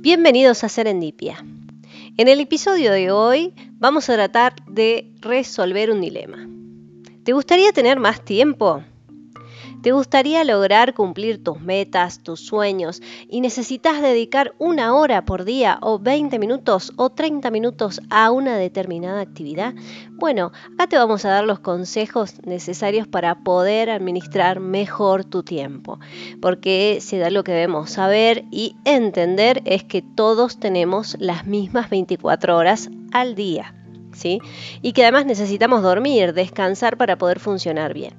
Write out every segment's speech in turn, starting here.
Bienvenidos a Serendipia. En el episodio de hoy vamos a tratar de resolver un dilema. ¿Te gustaría tener más tiempo? ¿Te gustaría lograr cumplir tus metas, tus sueños y necesitas dedicar una hora por día o 20 minutos o 30 minutos a una determinada actividad? Bueno, acá te vamos a dar los consejos necesarios para poder administrar mejor tu tiempo, porque si da lo que debemos saber y entender es que todos tenemos las mismas 24 horas al día. ¿Sí? Y que además necesitamos dormir, descansar para poder funcionar bien.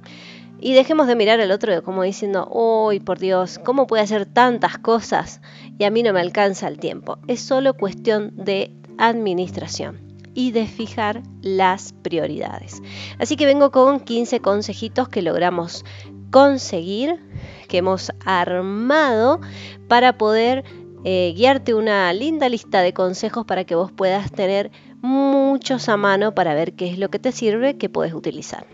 Y dejemos de mirar al otro como diciendo, uy, por Dios, ¿cómo puede hacer tantas cosas y a mí no me alcanza el tiempo? Es solo cuestión de administración y de fijar las prioridades. Así que vengo con 15 consejitos que logramos conseguir, que hemos armado para poder eh, guiarte una linda lista de consejos para que vos puedas tener muchos a mano para ver qué es lo que te sirve que puedes utilizar.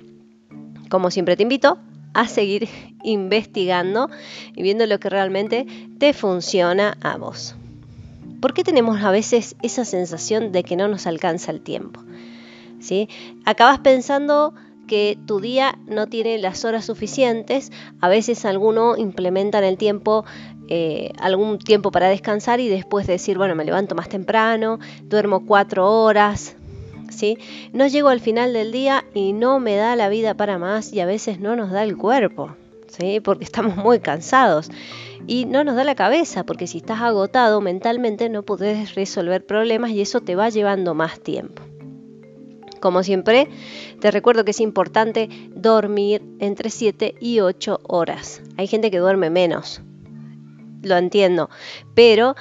Como siempre te invito a seguir investigando y viendo lo que realmente te funciona a vos. ¿Por qué tenemos a veces esa sensación de que no nos alcanza el tiempo? ¿Sí? Acabas pensando que tu día no tiene las horas suficientes, a veces alguno implementa en el tiempo eh, algún tiempo para descansar y después decir, bueno, me levanto más temprano, duermo cuatro horas, no llego al final del día y no me da la vida para más y a veces no nos da el cuerpo, ¿sí? Porque estamos muy cansados y no nos da la cabeza, porque si estás agotado mentalmente no puedes resolver problemas y eso te va llevando más tiempo. Como siempre, te recuerdo que es importante dormir entre 7 y 8 horas. Hay gente que duerme menos, lo entiendo, pero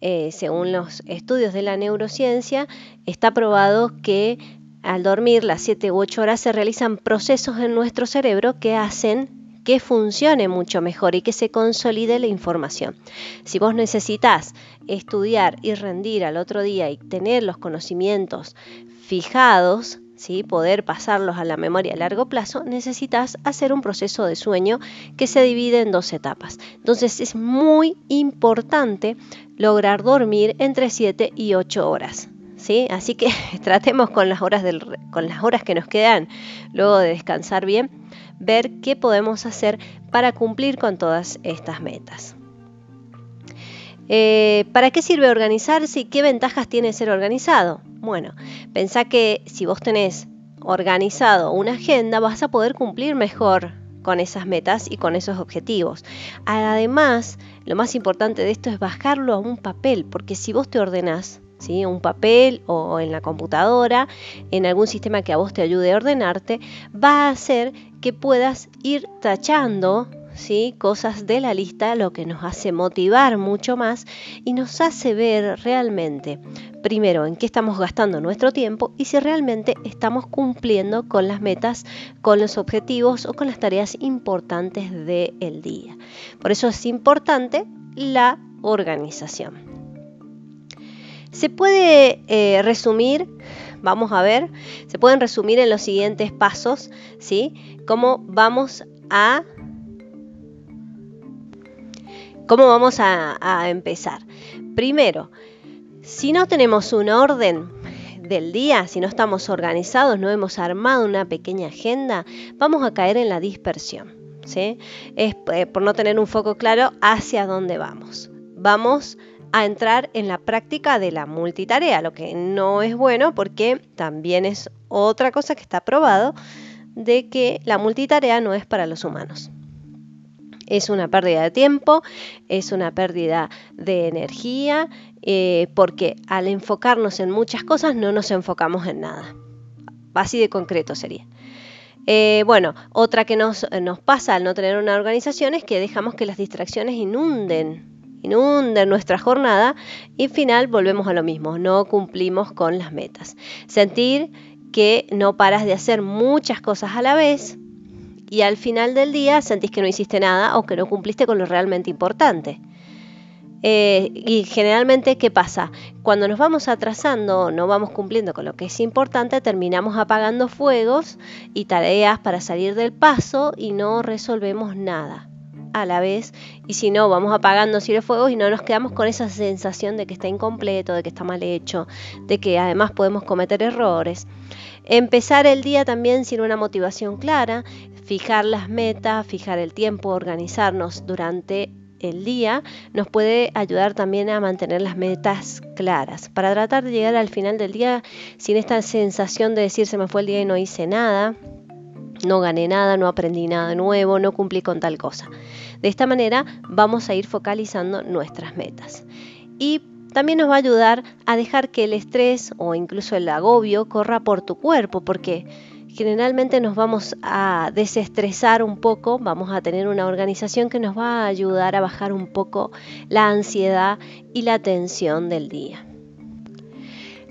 eh, según los estudios de la neurociencia, está probado que al dormir las 7 u 8 horas se realizan procesos en nuestro cerebro que hacen que funcione mucho mejor y que se consolide la información. Si vos necesitas estudiar y rendir al otro día y tener los conocimientos fijados, poder pasarlos a la memoria a largo plazo, necesitas hacer un proceso de sueño que se divide en dos etapas. Entonces es muy importante lograr dormir entre 7 y 8 horas. ¿Sí? Así que tratemos con las, horas con las horas que nos quedan luego de descansar bien, ver qué podemos hacer para cumplir con todas estas metas. Eh, ¿Para qué sirve organizarse y qué ventajas tiene ser organizado? Bueno, pensá que si vos tenés organizado una agenda, vas a poder cumplir mejor con esas metas y con esos objetivos. Además, lo más importante de esto es bajarlo a un papel, porque si vos te ordenás, ¿sí? un papel o en la computadora, en algún sistema que a vos te ayude a ordenarte, va a hacer que puedas ir tachando cosas de la lista, lo que nos hace motivar mucho más y nos hace ver realmente, primero, en qué estamos gastando nuestro tiempo y si realmente estamos cumpliendo con las metas, con los objetivos o con las tareas importantes del día. Por eso es importante la organización. Se puede eh, resumir, vamos a ver, se pueden resumir en los siguientes pasos, ¿sí? Cómo vamos a ¿Cómo vamos a, empezar? Primero, si no tenemos un orden del día, si no estamos organizados, no hemos armado una pequeña agenda, vamos a caer en la dispersión. Es eh, por no tener un foco claro hacia dónde vamos. Vamos a entrar en la práctica de la multitarea, lo que no es bueno porque también es otra cosa que está probado de que la multitarea no es para los humanos. Es una pérdida de tiempo, es una pérdida de energía, eh, porque al enfocarnos en muchas cosas no nos enfocamos en nada. Así de concreto sería. Eh, bueno, otra que nos, nos pasa al no tener una organización es que dejamos que las distracciones inunden, inunden nuestra jornada y al final volvemos a lo mismo, no cumplimos con las metas. Sentir que no paras de hacer muchas cosas a la vez, y al final del día sentís que no hiciste nada o que no cumpliste con lo realmente importante. Eh, y generalmente, ¿qué pasa? Cuando nos vamos atrasando, no vamos cumpliendo con lo que es importante, terminamos apagando fuegos y tareas para salir del paso y no resolvemos nada. a la vez y si no vamos apagando los fuegos y no nos quedamos con esa sensación de que está incompleto, de que está mal hecho, de que además podemos cometer errores. Empezar el día también sin una motivación clara, fijar las metas, fijar el tiempo, organizarnos durante el día nos puede ayudar también a mantener las metas claras, para tratar de llegar al final del día sin esta sensación de decir se me fue el día y no hice nada, no gané nada, no aprendí nada nuevo, no cumplí con tal cosa. De esta manera vamos a ir focalizando nuestras metas. Y también nos va a ayudar a dejar que el estrés o incluso el agobio corra por tu cuerpo, porque generalmente nos vamos a desestresar un poco, vamos a tener una organización que nos va a ayudar a bajar un poco la ansiedad y la tensión del día.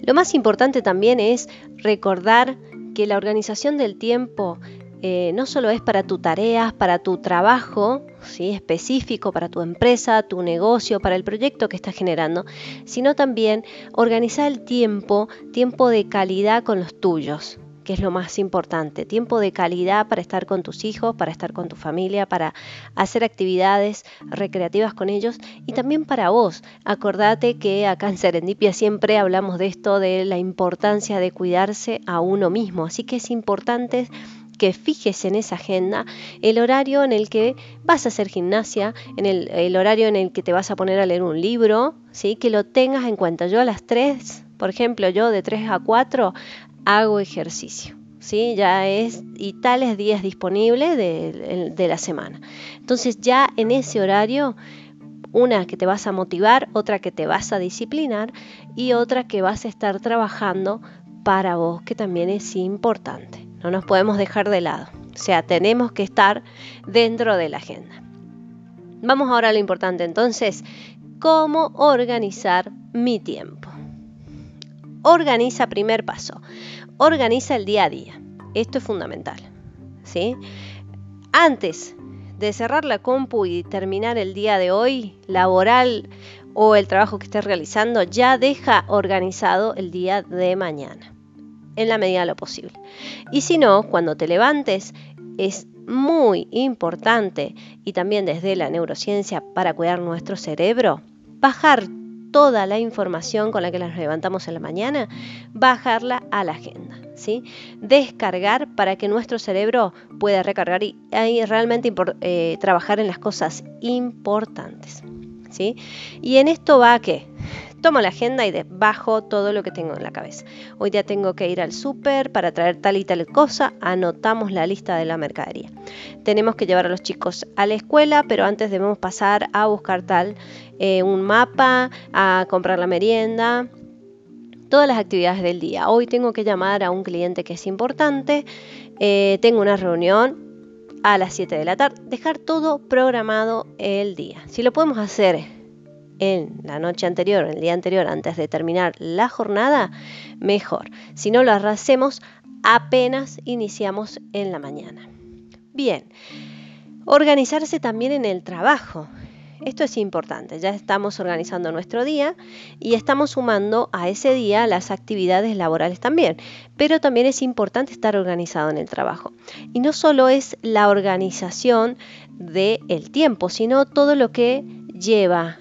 Lo más importante también es recordar que la organización del tiempo eh, no solo es para tu tareas, para tu trabajo ¿sí? específico, para tu empresa, tu negocio, para el proyecto que estás generando, sino también organizar el tiempo, tiempo de calidad con los tuyos que es lo más importante. Tiempo de calidad para estar con tus hijos, para estar con tu familia, para hacer actividades recreativas con ellos y también para vos. Acordate que acá en Serendipia siempre hablamos de esto, de la importancia de cuidarse a uno mismo. Así que es importante que fijes en esa agenda el horario en el que vas a hacer gimnasia, en el, horario en el que te vas a poner a leer un libro, ¿sí? que lo tengas en cuenta. Yo a las 3, por ejemplo, yo de 3 a 4 hago ejercicio. ¿Sí? Ya es y tales días disponibles de, de la semana. Entonces ya en ese horario una que te vas a motivar, otra que te vas a disciplinar y otra que vas a estar trabajando para vos, que también es importante. No nos podemos dejar de lado. O sea, tenemos que estar dentro de la agenda. Vamos ahora a lo importante entonces, cómo organizar mi tiempo. Organiza primer paso. Organiza el día a día. Esto es fundamental. ¿sí? Antes de cerrar la compu y terminar el día de hoy laboral o el trabajo que estés realizando, ya deja organizado el día de mañana, en la medida de lo posible. Y si no, cuando te levantes, es muy importante y también desde la neurociencia para cuidar nuestro cerebro, bajar toda la información con la que nos levantamos en la mañana, bajarla a la agenda. ¿sí? Descargar para que nuestro cerebro pueda recargar y, realmente eh, trabajar en las cosas importantes. ¿sí? Y en esto va a que tomo la agenda y bajo todo lo que tengo en la cabeza. Hoy ya tengo que ir al súper para traer tal y tal cosa, anotamos la lista de la mercadería. Tenemos que llevar a los chicos a la escuela, pero antes debemos pasar a buscar tal eh, un mapa, a comprar la merienda, todas las actividades del día. Hoy tengo que llamar a un cliente que es importante, eh, tengo una reunión a las 7 de la tarde, dejar todo programado el día. Si lo podemos hacer en la noche anterior, el día anterior, antes de terminar la jornada, mejor. Si no lo hacemos apenas iniciamos en la mañana. Bien, organizarse también en el trabajo. Esto es importante, ya estamos organizando nuestro día y estamos sumando a ese día las actividades laborales también, pero también es importante estar organizado en el trabajo. Y no solo es la organización del tiempo, sino todo lo que lleva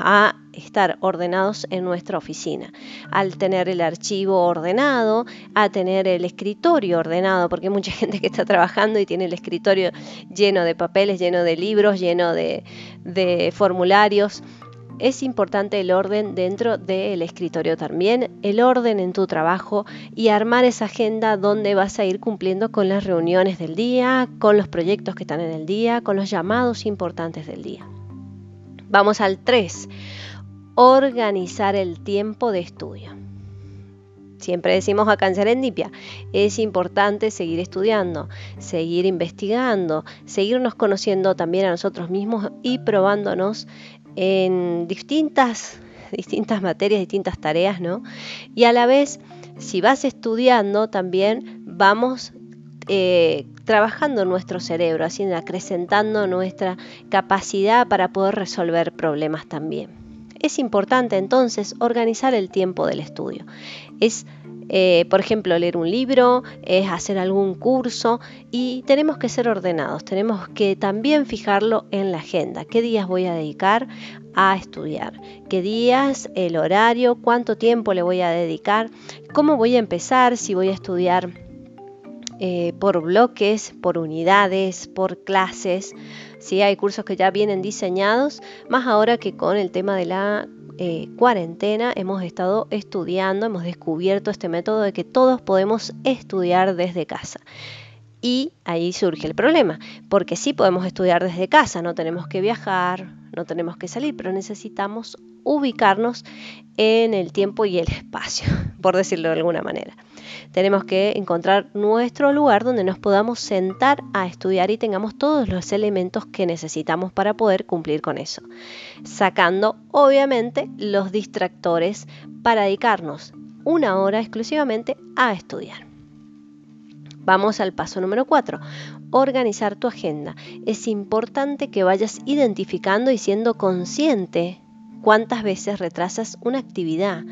a estar ordenados en nuestra oficina, al tener el archivo ordenado, a tener el escritorio ordenado, porque hay mucha gente que está trabajando y tiene el escritorio lleno de papeles, lleno de libros, lleno de, de formularios. Es importante el orden dentro del escritorio también, el orden en tu trabajo y armar esa agenda donde vas a ir cumpliendo con las reuniones del día, con los proyectos que están en el día, con los llamados importantes del día. Vamos al 3. Organizar el tiempo de estudio. Siempre decimos acá en Serendipia, es importante seguir estudiando, seguir investigando, seguirnos conociendo también a nosotros mismos y probándonos en distintas, distintas materias, distintas tareas, ¿no? Y a la vez, si vas estudiando, también vamos eh, trabajando nuestro cerebro, haciendo, acrecentando nuestra capacidad para poder resolver problemas también. Es importante entonces organizar el tiempo del estudio. Es eh, por ejemplo, leer un libro, es hacer algún curso y tenemos que ser ordenados, tenemos que también fijarlo en la agenda, qué días voy a dedicar a estudiar, qué días, el horario, cuánto tiempo le voy a dedicar, cómo voy a empezar, si voy a estudiar eh, por bloques, por unidades, por clases. si Hay cursos que ya vienen diseñados, más ahora que con el tema de la eh, cuarentena hemos estado estudiando, hemos descubierto este método de que todos podemos estudiar desde casa. Y ahí surge el problema, porque sí podemos estudiar desde casa, no tenemos que viajar, no tenemos que salir, pero necesitamos ubicarnos en el tiempo y el espacio, por decirlo de alguna manera. Tenemos que encontrar nuestro lugar donde nos podamos sentar a estudiar y tengamos todos los elementos que necesitamos para poder cumplir con eso. Sacando, obviamente, los distractores para dedicarnos una hora exclusivamente a estudiar. Vamos al paso número 4, organizar tu agenda. Es importante que vayas identificando y siendo consciente cuántas veces retrasas una actividad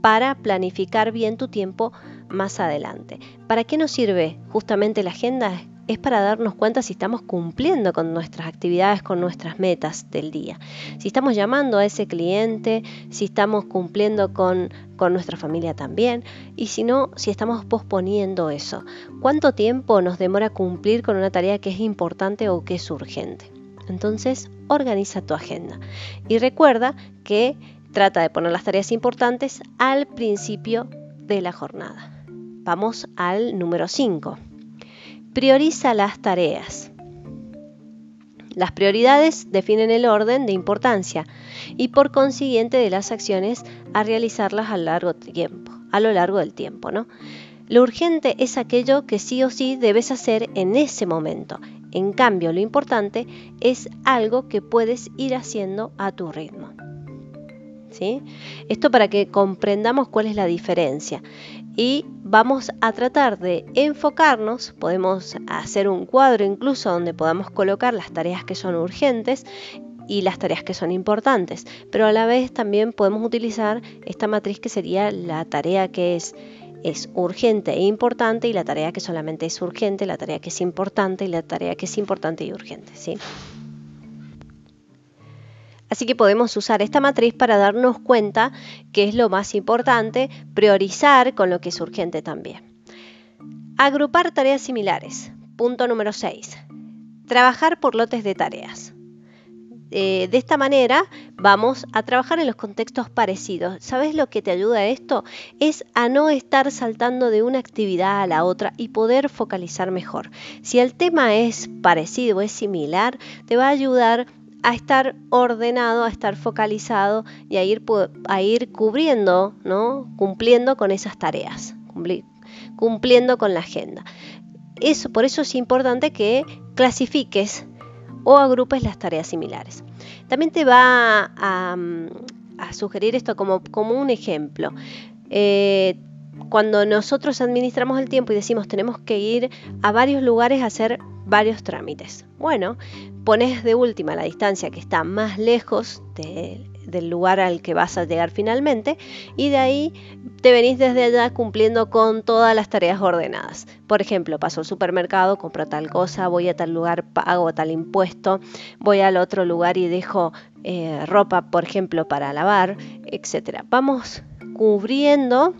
para planificar bien tu tiempo más adelante. ¿Para qué nos sirve justamente la agenda? Es para darnos cuenta si estamos cumpliendo con nuestras actividades, con nuestras metas del día. Si estamos llamando a ese cliente, si estamos cumpliendo con, con nuestra familia también, y si no, si estamos posponiendo eso. ¿Cuánto tiempo nos demora cumplir con una tarea que es importante o que es urgente? Entonces, organiza tu agenda. Y recuerda que trata de poner las tareas importantes al principio de la jornada. Vamos al número 5. Prioriza las tareas. Las prioridades definen el orden de importancia y por consiguiente de las acciones a realizarlas a, largo tiempo, lo largo del tiempo. ¿no? Lo urgente es aquello que sí o sí debes hacer en ese momento. En cambio, lo importante es algo que puedes ir haciendo a tu ritmo. Esto para que comprendamos cuál es la diferencia vamos a tratar de enfocarnos, podemos hacer un cuadro incluso donde podamos colocar las tareas que son urgentes y las tareas que son importantes, pero a la vez también podemos utilizar esta matriz que sería la tarea que es es urgente e importante y la tarea que solamente es urgente, la tarea que es importante y la tarea que es importante y urgente, ¿sí? Así que podemos usar esta matriz para darnos cuenta que es lo más importante, priorizar con lo que es urgente también. Agrupar tareas similares. Punto número 6. Trabajar por lotes de tareas. Eh, de esta manera vamos a trabajar en los contextos parecidos. ¿Sabes lo que te ayuda a esto? Es a no estar saltando de una actividad a la otra y poder focalizar mejor. Si el tema es parecido, es similar, te va a ayudar a estar ordenado, a estar focalizado y a ir, a ir cubriendo, ¿no? cumpliendo con esas tareas, cumpliendo con la agenda. Eso, por eso es importante que clasifiques o agrupes las tareas similares. También te va a, sugerir esto como, como un ejemplo. Eh, cuando nosotros administramos el tiempo y decimos tenemos que ir a varios lugares a hacer varios trámites. Bueno, pones de última la distancia que está más lejos del lugar al que vas a llegar finalmente y de ahí te venís desde allá cumpliendo con todas las tareas ordenadas. Por ejemplo, paso al supermercado, compro tal cosa, voy a tal lugar, pago tal impuesto, voy al otro lugar y dejo eh, ropa, por ejemplo, para lavar, etc. Vamos cubriendo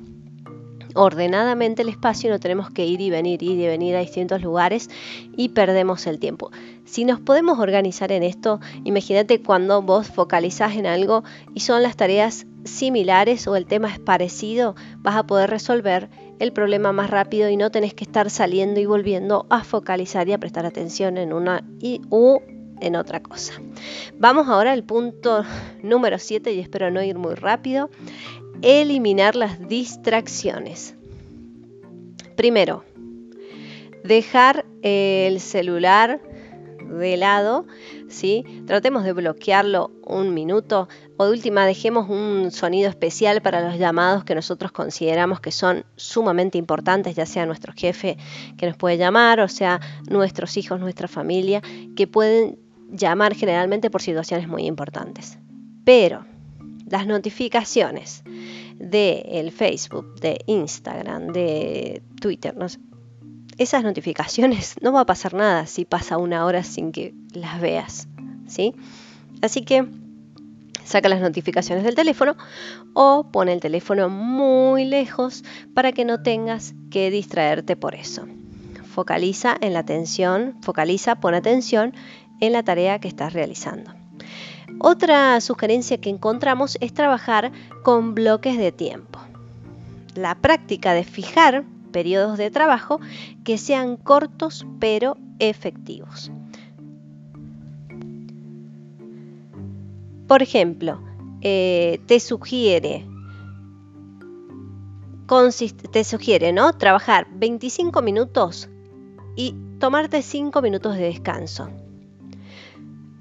ordenadamente el espacio, no tenemos que ir y venir, ir y venir a distintos lugares y perdemos el tiempo. Si nos podemos organizar en esto, imagínate cuando vos focalizás en algo y son las tareas similares o el tema es parecido, vas a poder resolver el problema más rápido y no tenés que estar saliendo y volviendo a focalizar y a prestar atención en una y u en otra cosa. Vamos ahora al punto número 7 y espero no ir muy rápido eliminar las distracciones. Primero, dejar el celular de lado, ¿sí? Tratemos de bloquearlo un minuto o de última dejemos un sonido especial para los llamados que nosotros consideramos que son sumamente importantes, ya sea nuestro jefe que nos puede llamar o sea nuestros hijos, nuestra familia, que pueden llamar generalmente por situaciones muy importantes. Pero las notificaciones, de el Facebook, de Instagram, de Twitter, no esas notificaciones no va a pasar nada si pasa una hora sin que las veas, ¿sí? Así que saca las notificaciones del teléfono o pone el teléfono muy lejos para que no tengas que distraerte por eso. Focaliza en la atención, focaliza, pon atención en la tarea que estás realizando. Otra sugerencia que encontramos es trabajar con bloques de tiempo. La práctica de fijar periodos de trabajo que sean cortos pero efectivos. Por ejemplo, eh, te sugiere te sugiere, ¿no? Trabajar 25 minutos y tomarte 5 minutos de descanso.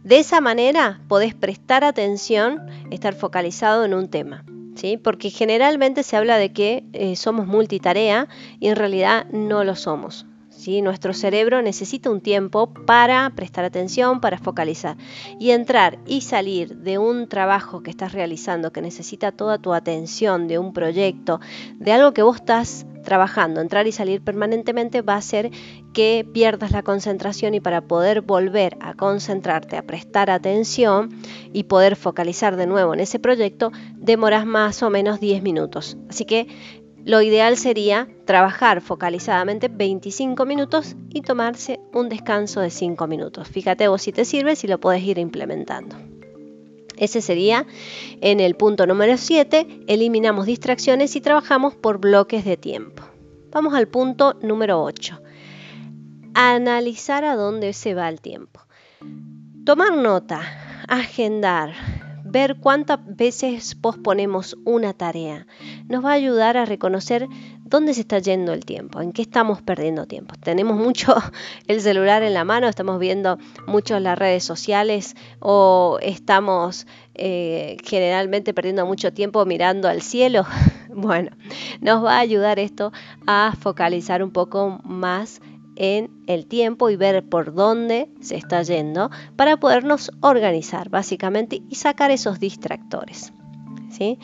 De esa manera podés prestar atención, estar focalizado en un tema. ¿Sí? Porque generalmente se habla de que eh, somos multitarea y en realidad no lo somos. Nuestro cerebro necesita un tiempo para prestar atención, para focalizar. Y entrar y salir de un trabajo que estás realizando, que necesita toda tu atención, de un proyecto, de algo que vos estás trabajando, entrar y salir permanentemente va a hacer que pierdas la concentración y para poder volver a concentrarte, a prestar atención y poder focalizar de nuevo en ese proyecto, demoras más o menos 10 minutos. Así que lo ideal sería trabajar focalizadamente 25 minutos y tomarse un descanso de 5 minutos. Fíjate vos si te sirve, si lo puedes ir implementando. Ese sería en el punto número 7, eliminamos distracciones y trabajamos por bloques de tiempo. Vamos al punto número 8, analizar a dónde se va el tiempo. Tomar nota, agendar, ver cuántas veces posponemos una tarea. Nos va a ayudar a reconocer dónde se está yendo el tiempo, en qué estamos perdiendo tiempo. Tenemos mucho el celular en la mano, estamos viendo mucho las redes sociales o estamos eh, generalmente perdiendo mucho tiempo mirando al cielo. Bueno, nos va a ayudar esto a focalizar un poco más en el tiempo y ver por dónde se está yendo para podernos organizar básicamente y sacar esos distractores. ¿sí?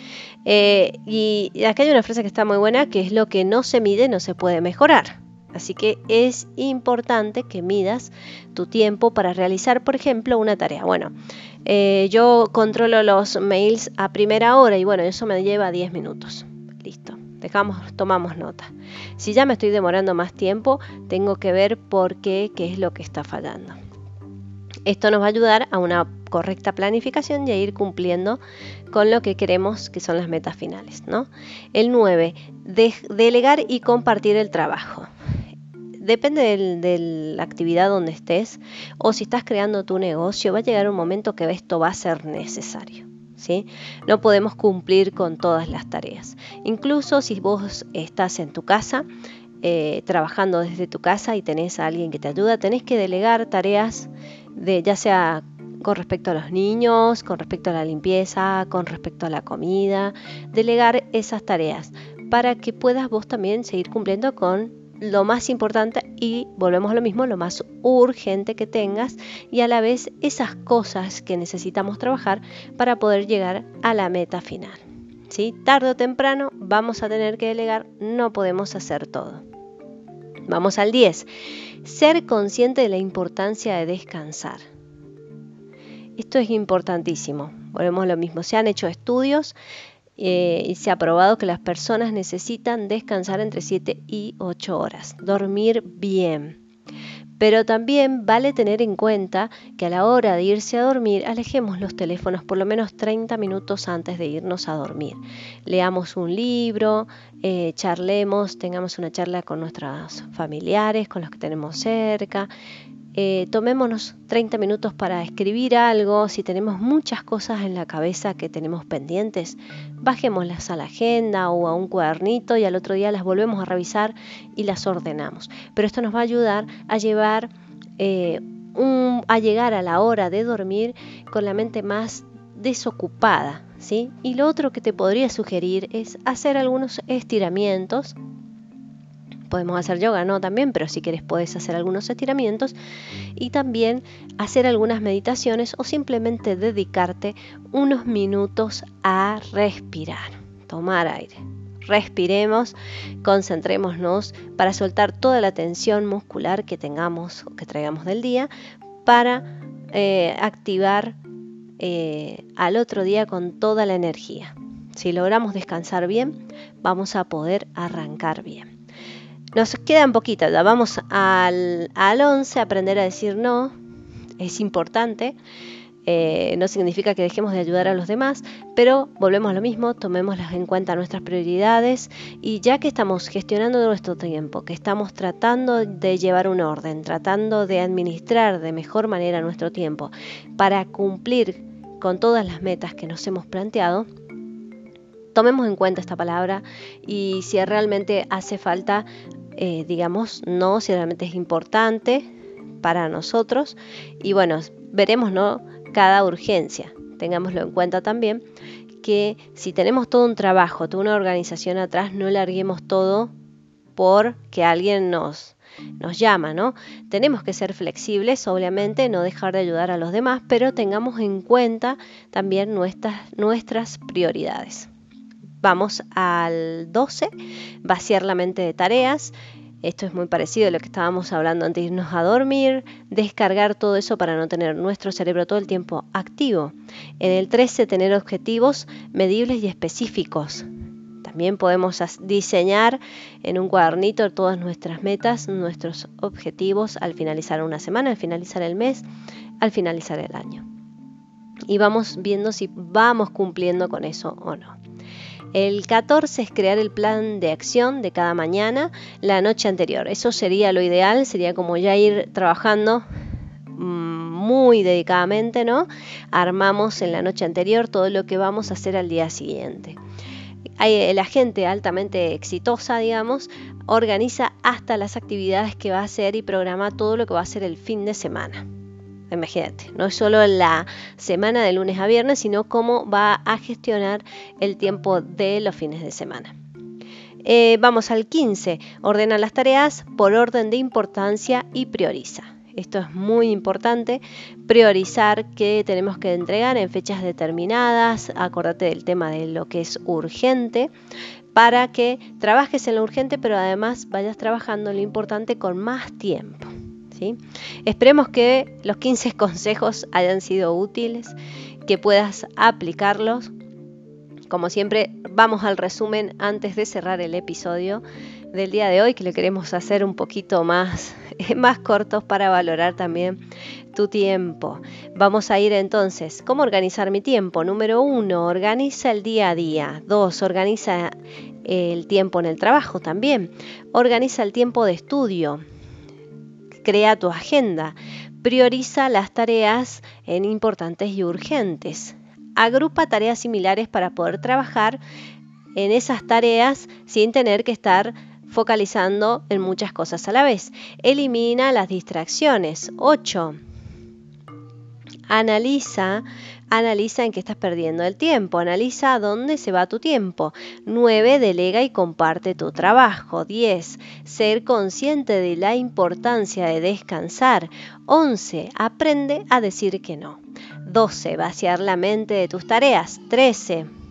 Eh, y acá hay una frase que está muy buena que es lo que no se mide no se puede mejorar. Así que es importante que midas tu tiempo para realizar, por ejemplo, una tarea. Bueno, eh, yo controlo los mails a primera hora y bueno, eso me lleva 10 minutos. Dejamos, tomamos nota. Si ya me estoy demorando más tiempo, tengo que ver por qué, qué es lo que está fallando. Esto nos va a ayudar a una correcta planificación y a ir cumpliendo con lo que queremos que son las metas finales. ¿no? El 9, delegar y compartir el trabajo. Depende de la actividad donde estés o si estás creando tu negocio, va a llegar un momento que esto va a ser necesario. No podemos cumplir con todas las tareas. Incluso si vos estás en tu casa, eh, trabajando desde tu casa y tenés a alguien que te ayuda, tenés que delegar tareas de ya sea con respecto a los niños, con respecto a la limpieza, con respecto a la comida, delegar esas tareas para que puedas vos también seguir cumpliendo con lo más importante y volvemos a lo mismo, lo más urgente que tengas y a la vez esas cosas que necesitamos trabajar para poder llegar a la meta final. ¿Sí? Tarde o temprano vamos a tener que delegar, no podemos hacer todo. Vamos al 10. Ser consciente de la importancia de descansar. Esto es importantísimo. Volvemos a lo mismo. Se han hecho estudios eh, y se ha probado que las personas necesitan descansar entre 7 y 8 horas, dormir bien. Pero también vale tener en cuenta que a la hora de irse a dormir alejemos los teléfonos por lo menos 30 minutos antes de irnos a dormir. Leamos un libro, eh, charlemos, tengamos una charla con nuestros familiares, con los que tenemos cerca, eh, tomémonos 30 minutos para escribir algo, si tenemos muchas cosas en la cabeza que tenemos pendientes, bajémoslas a la agenda o a un cuadernito y al otro día las volvemos a revisar y las ordenamos. Pero esto nos va a ayudar a llevar eh, a llegar a la hora de dormir con la mente más desocupada. ¿sí? Y lo otro que te podría sugerir es hacer algunos estiramientos podemos hacer yoga, ¿no? También, pero si quieres puedes hacer algunos estiramientos y también hacer algunas meditaciones o simplemente dedicarte unos minutos a respirar. tomar aire. Respiremos, concentrémonos para soltar toda la tensión muscular que tengamos o que traigamos del día para eh, activar eh, al otro día con toda la energía. Si logramos descansar bien, vamos a poder arrancar bien. Nos quedan poquitas, ya vamos al, al 11, aprender a decir no, es importante. Eh, no significa que dejemos de ayudar a los demás, pero volvemos a lo mismo, tomemos en cuenta nuestras prioridades y ya que estamos gestionando nuestro tiempo, que estamos tratando de llevar un orden, tratando de administrar de mejor manera nuestro tiempo para cumplir con todas las metas que nos hemos planteado, tomemos en cuenta esta palabra y si realmente hace falta, eh, digamos, no, si realmente es importante para nosotros y bueno, veremos, ¿no? cada urgencia. Tengámoslo en cuenta también que si tenemos todo un trabajo, toda una organización atrás, no larguemos todo porque alguien nos, nos llama, ¿no? Tenemos que ser flexibles, obviamente, no dejar de ayudar a los demás, pero tengamos en cuenta también nuestras, nuestras prioridades. Vamos al 12, vaciar la mente de tareas. Esto es muy parecido a lo que estábamos hablando antes de irnos a dormir, descargar todo eso para no tener nuestro cerebro todo el tiempo activo. En el 13, tener objetivos medibles y específicos. También podemos diseñar en un cuadernito todas nuestras metas, nuestros objetivos al finalizar una semana, al finalizar el mes, al finalizar el año. Y vamos viendo si vamos cumpliendo con eso o no. El 14 es crear el plan de acción de cada mañana la noche anterior. Eso sería lo ideal, sería como ya ir trabajando mm, muy dedicadamente, ¿no? Armamos en la noche anterior todo lo que vamos a hacer al día siguiente. Eh, la gente altamente exitosa, digamos, organiza hasta las actividades que va a hacer y programa todo lo que va a hacer el fin de semana. Imagínate, no es solo la semana de lunes a viernes, sino cómo va a gestionar el tiempo de los fines de semana. Eh, vamos al 15. Ordena las tareas por orden de importancia y prioriza. Esto es muy importante, priorizar qué tenemos que entregar en fechas determinadas, acordate del tema de lo que es urgente, para que trabajes en lo urgente, pero además vayas trabajando en lo importante con más tiempo. Esperemos que los 15 consejos hayan sido útiles, que puedas aplicarlos. Como siempre, vamos al resumen antes de cerrar el episodio del día de hoy, que lo queremos hacer un poquito más, más cortos para valorar también tu tiempo. Vamos a ir entonces, ¿cómo organizar mi tiempo? Número uno, organiza el día a día. Dos, organiza el tiempo en el trabajo también. Organiza el tiempo de estudio. Crea tu agenda. Prioriza las tareas en importantes y urgentes. Agrupa tareas similares para poder trabajar en esas tareas sin tener que estar focalizando en muchas cosas a la vez. Elimina las distracciones. 8. Analiza Analiza en qué estás perdiendo el tiempo. Analiza dónde se va tu tiempo. 9. Delega y comparte tu trabajo. 10. Ser consciente de la importancia de descansar. 11. Aprende a decir que no. 12. Vaciar la mente de tus tareas. 13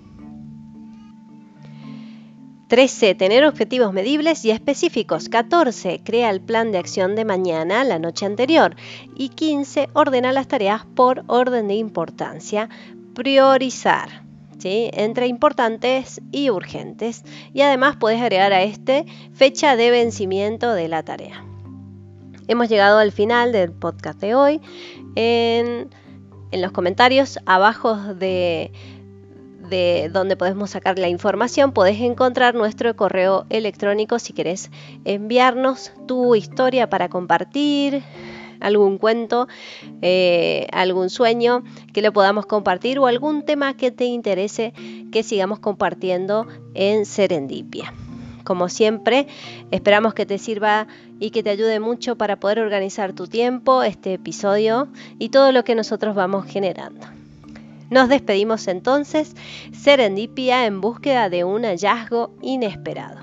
13. Tener objetivos medibles y específicos. 14. Crea el plan de acción de mañana, la noche anterior. Y 15. Ordena las tareas por orden de importancia. Priorizar. ¿sí? Entre importantes y urgentes. Y además puedes agregar a este fecha de vencimiento de la tarea. Hemos llegado al final del podcast de hoy. En, en los comentarios abajo de de donde podemos sacar la información, podés encontrar nuestro correo electrónico si querés enviarnos tu historia para compartir, algún cuento, eh, algún sueño que lo podamos compartir o algún tema que te interese que sigamos compartiendo en Serendipia. Como siempre, esperamos que te sirva y que te ayude mucho para poder organizar tu tiempo, este episodio y todo lo que nosotros vamos generando. Nos despedimos entonces, serendipia en búsqueda de un hallazgo inesperado.